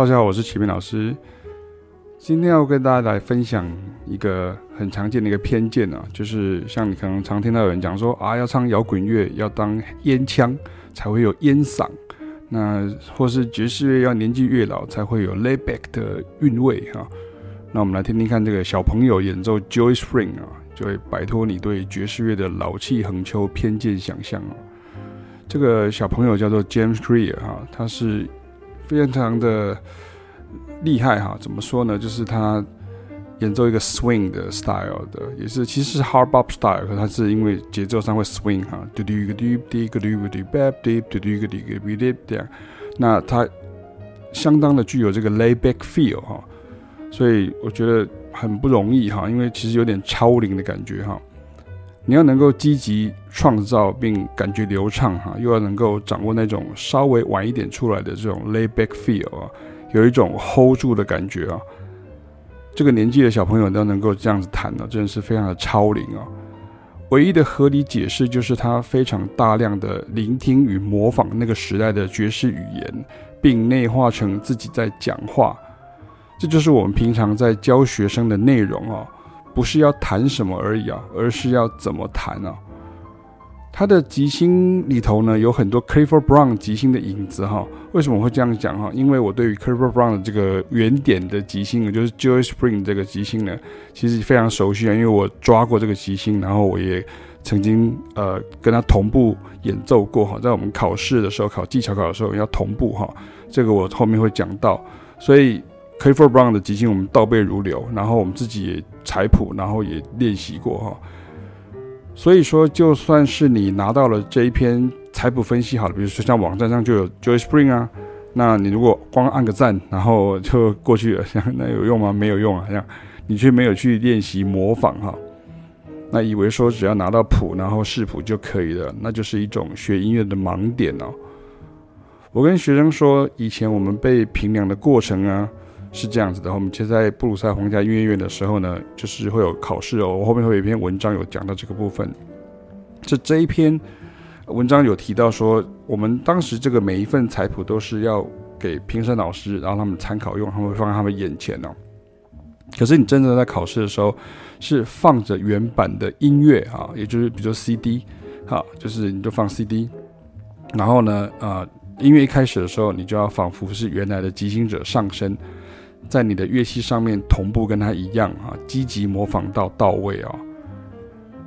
大家好，我是启明老师。今天要跟大家来分享一个很常见的一个偏见啊，就是像你可能常听到有人讲说啊，要唱摇滚乐要当烟枪才会有烟嗓，那或是爵士乐要年纪越老才会有 layback 的韵味哈。那我们来听听看这个小朋友演奏 Joy Spring 啊，就会摆脱你对爵士乐的老气横秋偏见想象啊。这个小朋友叫做 James Clear 哈，他是非常的厉害哈。怎么说呢？就是他演奏一个 swing 的 style 的，也是其实是 hard bop style，他是因为节奏上会 swing 哈，嘟嘟个嘟滴个嘟个嘟 bap 滴嘟嘟个滴个滴滴这样。那他相当的具有这个 laid back feel 哈，所以我觉得很不容易哈，因为其实有点超龄的感觉哈。你要能够积极创造并感觉流畅哈，又要能够掌握那种稍微晚一点出来的这种 layback feel 啊，有一种 hold 住的感觉啊。这个年纪的小朋友都能够这样子弹呢，真的是非常的超龄啊。唯一的合理解释就是他非常大量的聆听与模仿那个时代的爵士语言，并内化成自己在讲话。这就是我们平常在教学生的内容啊。不是要弹什么而已啊，而是要怎么弹啊。他的即兴里头呢，有很多 Clifford Brown 即兴的影子哈。为什么会这样讲哈？因为我对于 Clifford Brown 的这个原点的即兴呢，就是 Joy Spring 这个即兴呢，其实非常熟悉啊，因为我抓过这个即兴，然后我也曾经呃跟他同步演奏过哈。在我们考试的时候，考技巧考的时候要同步哈，这个我后面会讲到，所以。C l i f f o r Brown 的即兴我们倒背如流，然后我们自己也采谱，然后也练习过哈。所以说，就算是你拿到了这一篇采谱分析好了，比如说像网站上就有 Joy Spring 啊，那你如果光按个赞，然后就过去了，像那有用吗？没有用啊，像你却没有去练习模仿哈，那以为说只要拿到谱，然后视谱就可以了，那就是一种学音乐的盲点哦。我跟学生说，以前我们背评量的过程啊。是这样子的，我们其实在布鲁塞皇家音乐院的时候呢，就是会有考试哦。我后面会有一篇文章有讲到这个部分。这这一篇文章有提到说，我们当时这个每一份彩谱都是要给评审老师，然后他们参考用，他们会放在他们眼前哦。可是你真正在考试的时候，是放着原版的音乐啊，也就是比如说 CD，好，就是你就放 CD，然后呢，啊，音乐一开始的时候，你就要仿佛是原来的即兴者上身。在你的乐器上面同步跟他一样啊，积极模仿到到位啊。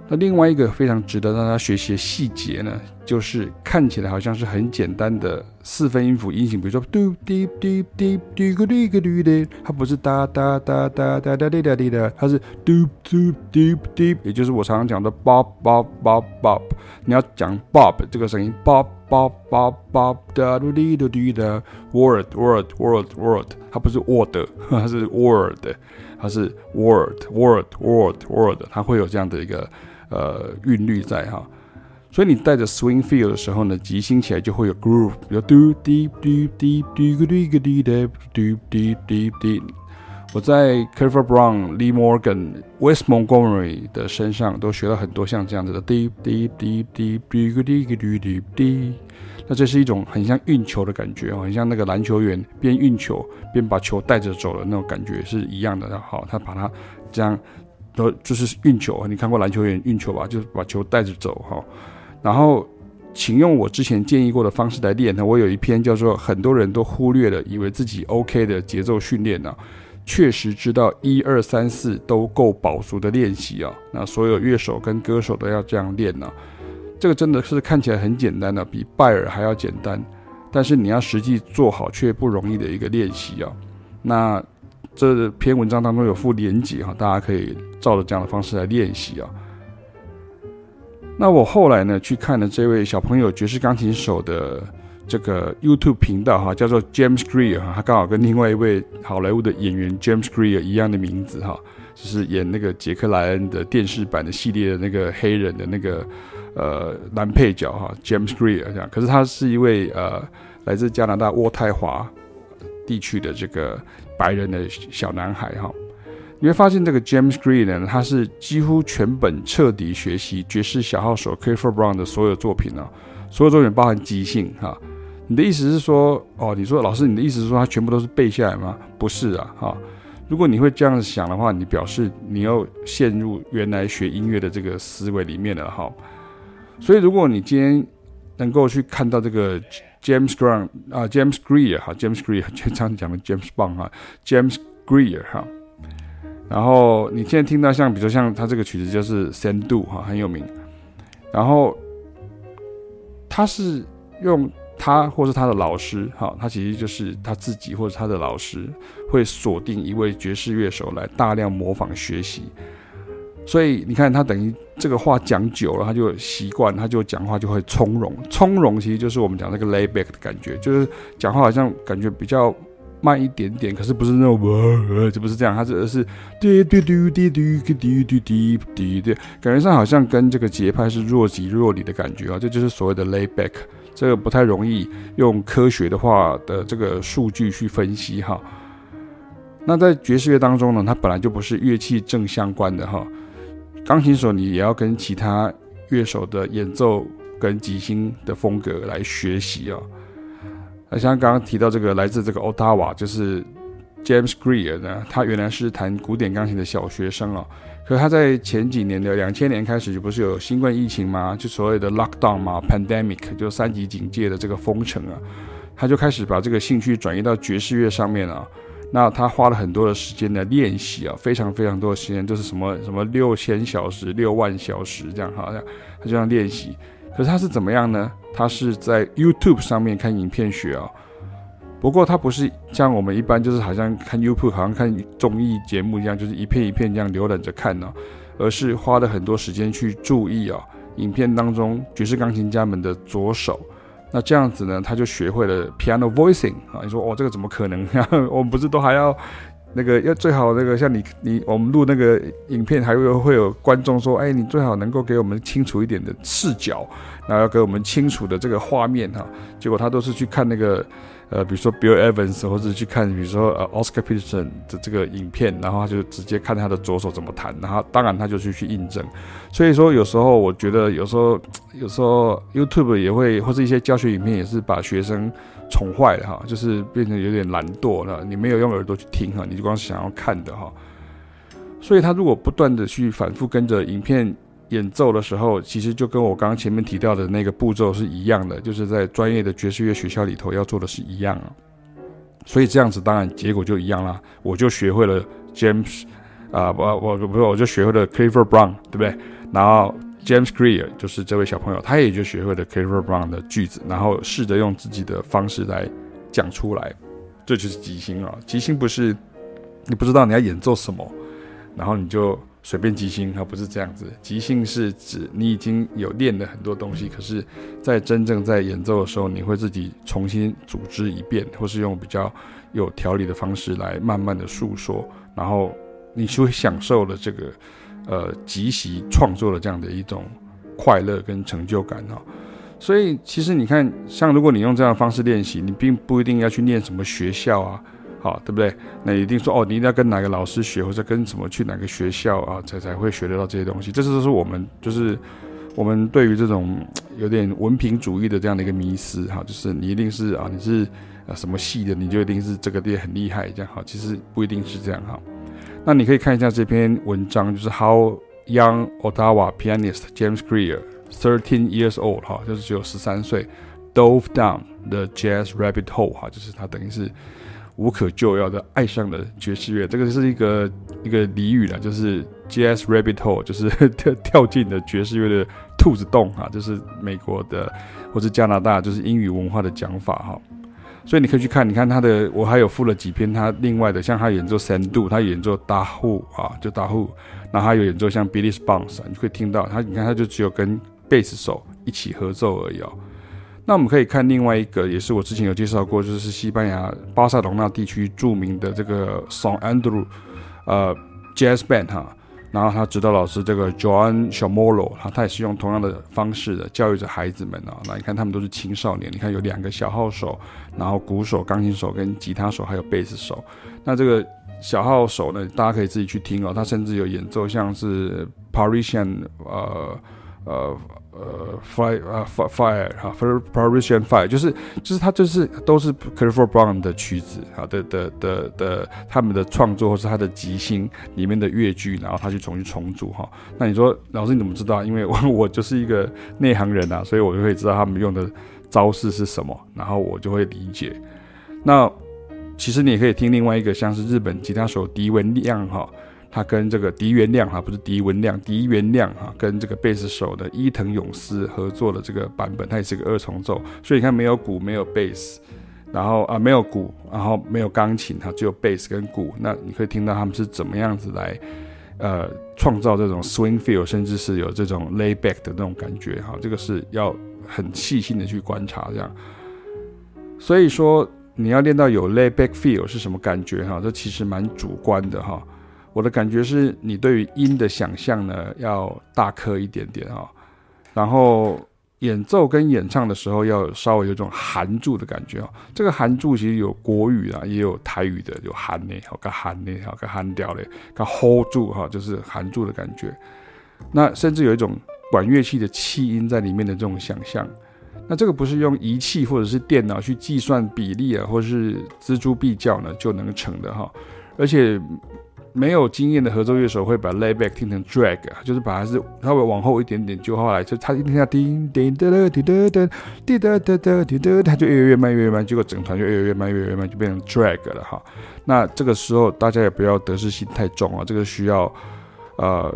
那另外一个非常值得大家学习的细节呢，就是看起来好像是很简单的四分音符音型，比如说嘟滴滴滴滴个滴个滴的，它不是哒哒哒哒哒哒滴哒滴的，它是嘟嘟滴滴，也就是我常常讲的 bob bob bob bob。你要讲 bob 这个声音，bob bob bob bob 哒嘟滴嘟滴的 word word word word，它不是 word，它是 word，它是 word word word word，它会有这样的一个。呃，韵律在哈，所以你带着 swing feel 的时候呢，即兴起来就会有 groove，比如嘟滴滴滴滴个滴个滴的嘟滴滴滴。我在 c l i f f o r Brown、Lee Morgan、West Montgomery 的身上都学了很多像这样子的滴滴滴滴滴个滴个滴滴滴。那这是一种很像运球的感觉哦，很像那个篮球员边运球边把球带着走的那种感觉是一样的。好，他把它这样。都就是运球，你看过篮球员运球吧？就是把球带着走哈。然后，请用我之前建议过的方式来练呢。我有一篇叫做“很多人都忽略了，以为自己 OK 的节奏训练呢”，确实知道一二三四都够饱足的练习啊。那所有乐手跟歌手都要这样练呢。这个真的是看起来很简单的，比拜耳还要简单，但是你要实际做好却不容易的一个练习啊。那。这篇文章当中有附连结哈，大家可以照着这样的方式来练习啊。那我后来呢去看了这位小朋友爵士钢琴手的这个 YouTube 频道哈，叫做 James Greer 哈，他刚好跟另外一位好莱坞的演员 James Greer 一样的名字哈，就是演那个杰克莱恩的电视版的系列的那个黑人的那个呃男配角哈，James Greer 这样。可是他是一位呃来自加拿大渥太华地区的这个。白人的小男孩哈，你会发现这个 James Greer 呢，他是几乎全本彻底学习爵士小号手 c l i f f o r Brown 的所有作品哦，所有作品包含即兴哈，你的意思是说，哦，你说老师，你的意思是说他全部都是背下来吗？不是啊，哈。如果你会这样子想的话，你表示你又陷入原来学音乐的这个思维里面了，哈。所以，如果你今天能够去看到这个 James Grant 啊，James Greer 哈，James Greer 经常讲的 James Bond 哈，James Greer 哈。然后你现在听到像，比如说像他这个曲子就是 Sandu 哈，很有名。然后他是用他或是他的老师哈，他其实就是他自己或者他的老师会锁定一位爵士乐手来大量模仿学习。所以你看，他等于这个话讲久了，他就习惯，他就讲话就会从容。从容其实就是我们讲那个 lay back 的感觉，就是讲话好像感觉比较慢一点点，可是不是那种呃，就不是这样，他指的是滴滴滴滴滴滴滴滴滴滴滴，感觉上好像跟这个节拍是若即若离的感觉啊，这就是所谓的 lay back。这个不太容易用科学的话的这个数据去分析哈。那在爵士乐当中呢，它本来就不是乐器正相关的哈。钢琴手你也要跟其他乐手的演奏跟即兴的风格来学习啊。那像刚刚提到这个来自这个 Ottawa，就是 James Greer 呢，他原来是弹古典钢琴的小学生啊。可他在前几年的两千年开始就不是有新冠疫情吗？就所谓的 lockdown 嘛，pandemic 就三级警戒的这个封城啊，他就开始把这个兴趣转移到爵士乐上面啊。那他花了很多的时间的练习啊，非常非常多的时间，就是什么什么六千小时、六万小时这样，好像他这样练习。可是他是怎么样呢？他是在 YouTube 上面看影片学啊。不过他不是像我们一般，就是好像看 YouTube，好像看综艺节目一样，就是一片一片这样浏览着看呢，而是花了很多时间去注意啊，影片当中爵士钢琴家们的左手。那这样子呢，他就学会了 piano voicing 啊。你说哦，这个怎么可能？我们不是都还要那个要最好那个像你你我们录那个影片，还会会有观众说，哎，你最好能够给我们清楚一点的视角，然后要给我们清楚的这个画面哈。结果他都是去看那个。呃，比如说 Bill Evans，或者去看，比如说呃 Oscar Peterson 的这个影片，然后他就直接看他的左手怎么弹，然后当然他就去去印证。所以说有时候我觉得有时候 有时候 YouTube 也会或者一些教学影片也是把学生宠坏了哈，就是变成有点懒惰了。你没有用耳朵去听哈，你就光想要看的哈。所以他如果不断的去反复跟着影片。演奏的时候，其实就跟我刚刚前面提到的那个步骤是一样的，就是在专业的爵士乐学校里头要做的是一样啊。所以这样子当然结果就一样啦，我就学会了 James 啊，我我不是我就学会了 Clifford Brown，对不对？然后 James Greer 就是这位小朋友，他也就学会了 Clifford Brown 的句子，然后试着用自己的方式来讲出来，这就是即兴啊。即兴不是你不知道你要演奏什么，然后你就。随便即兴，它不是这样子。即兴是指你已经有练了很多东西，可是，在真正在演奏的时候，你会自己重新组织一遍，或是用比较有条理的方式来慢慢的诉说，然后你就会享受了这个呃即兴创作的这样的一种快乐跟成就感哈。所以，其实你看，像如果你用这样的方式练习，你并不一定要去念什么学校啊。好，对不对？那一定说哦，你一定要跟哪个老师学，或者跟什么去哪个学校啊，才才会学得到这些东西。这是都是我们就是我们对于这种有点文凭主义的这样的一个迷思哈，就是你一定是啊，你是啊什么系的，你就一定是这个店很厉害这样哈。其实不一定是这样哈。那你可以看一下这篇文章，就是 How Young Ottawa Pianist James Greer, Thirteen Years Old 哈，就是只有十三岁，Dove Down the Jazz Rabbit Hole 哈，就是他等于是。无可救药的爱上了爵士乐，这个是一个一个俚语了，就是 Jazz Rabbit Hole，就是 跳跳进了爵士乐的兔子洞哈，就是美国的或者加拿大就是英语文化的讲法哈。所以你可以去看，你看他的，我还有附了几篇他另外的，像他演奏 Sandu，他演奏 Dahu 啊，就 Dahu，然后他有演奏像 Billy Bonds，你会听到他，你看他就只有跟贝斯手一起合奏而已哦。那我们可以看另外一个，也是我之前有介绍过，就是西班牙巴塞隆纳地区著名的这个 San Andrew，呃 Jazz Band 哈，然后他指导老师这个 John Chamorro，他他也是用同样的方式的教育着孩子们啊。那你看他们都是青少年，你看有两个小号手，然后鼓手、钢琴手跟吉他手，还有贝斯手。那这个小号手呢，大家可以自己去听哦，他甚至有演奏像是 Parisian 呃。呃呃，fire 啊，fire 哈，Parisian fire，就是就是他就是都是 Clifford Brown 的曲子啊的的的的他们的创作或是他的即兴里面的乐句，然后他去重新重组哈。那你说老师你怎么知道？因为我 我就是一个内行人啊，所以我就会知道他们用的招式是什么，然后我就会理解。那其实你也可以听另外一个像是日本吉他手笛文亮哈。他跟这个笛原亮哈，不是笛文亮，笛原亮哈，跟这个贝斯手的伊藤勇司合作的这个版本，它也是个二重奏，所以你看没有鼓，没有贝斯，然后啊没有鼓，然后没有钢琴，它只有贝斯跟鼓，那你可以听到他们是怎么样子来呃创造这种 swing feel，甚至是有这种 lay back 的那种感觉哈，这个是要很细心的去观察这样，所以说你要练到有 lay back feel 是什么感觉哈，这其实蛮主观的哈。我的感觉是你对于音的想象呢，要大颗一点点啊，然后演奏跟演唱的时候要稍微有种含住的感觉啊。这个含住其实有国语啊，也有台语的，有含呢，好个含呢，好个含掉嘞，个 hold 住哈，就是含住的感觉。那甚至有一种管乐器的气音在里面的这种想象。那这个不是用仪器或者是电脑去计算比例啊，或者是锱铢必较呢就能成的哈，而且。没有经验的合奏乐手会把 layback 听成 drag，就是把它是稍微往后一点点，就后来就他一听下叮叮哒哒叮哒哒滴哒哒哒滴哒，他就越越慢越慢，结果整团就越越慢越越慢，就变成 drag 了哈。那这个时候大家也不要得失心太重啊，这个需要呃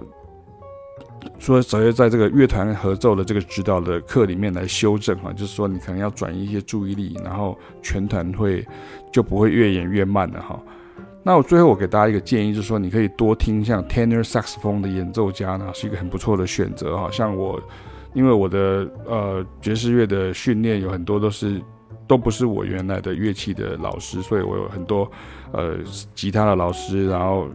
说首先在这个乐团合奏的这个指导的课里面来修正哈，就是说你可能要转移一些注意力，然后全团会就不会越演越慢了哈。那我最后我给大家一个建议，就是说你可以多听像 tenor saxophone 的演奏家呢，是一个很不错的选择哈。像我，因为我的呃爵士乐的训练有很多都是都不是我原来的乐器的老师，所以我有很多呃吉他的老师，然后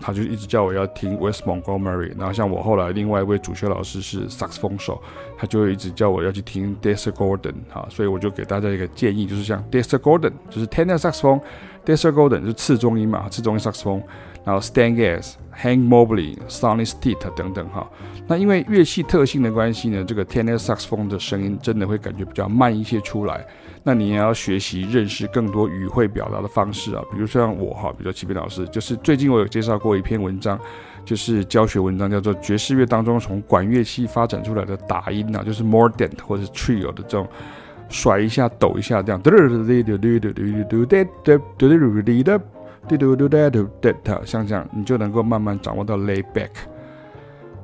他就一直叫我要听 West Montgomery，然后像我后来另外一位主修老师是萨克斯风手，他就一直叫我要去听 Dexter Gordon 哈，所以我就给大家一个建议，就是像 Dexter Gordon，就是 Tenor Sax 风。Dexter Gordon 就是次中音嘛，次中音萨克斯风，然后 Stan Getz、Hank Mobley、Sonny Stitt 等等哈。那因为乐器特性的关系呢，这个 Tenor Sax 风的声音真的会感觉比较慢一些出来。那你也要学习认识更多语汇表达的方式啊，比如说像我哈，比如说启斌老师，就是最近我有介绍过一篇文章就是教学文章叫做爵士乐当中从管乐器发展出来的打音啊就是 more dent 或者 trio 的这种甩一下抖一下这样像这样。你就能够慢慢掌握到 lay back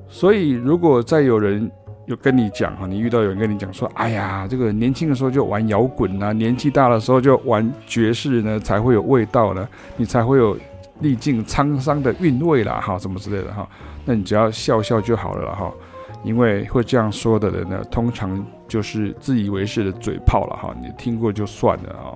所以如果再有人有跟你讲哈你遇到有人跟你讲说哎呀这个年轻的时候就玩摇滚啊年纪大的时候就玩爵士呢才会有味道呢你才会有历尽沧桑的韵味啦，哈，什么之类的哈，那你只要笑笑就好了哈。因为会这样说的人呢，通常就是自以为是的嘴炮了哈，你听过就算了啊。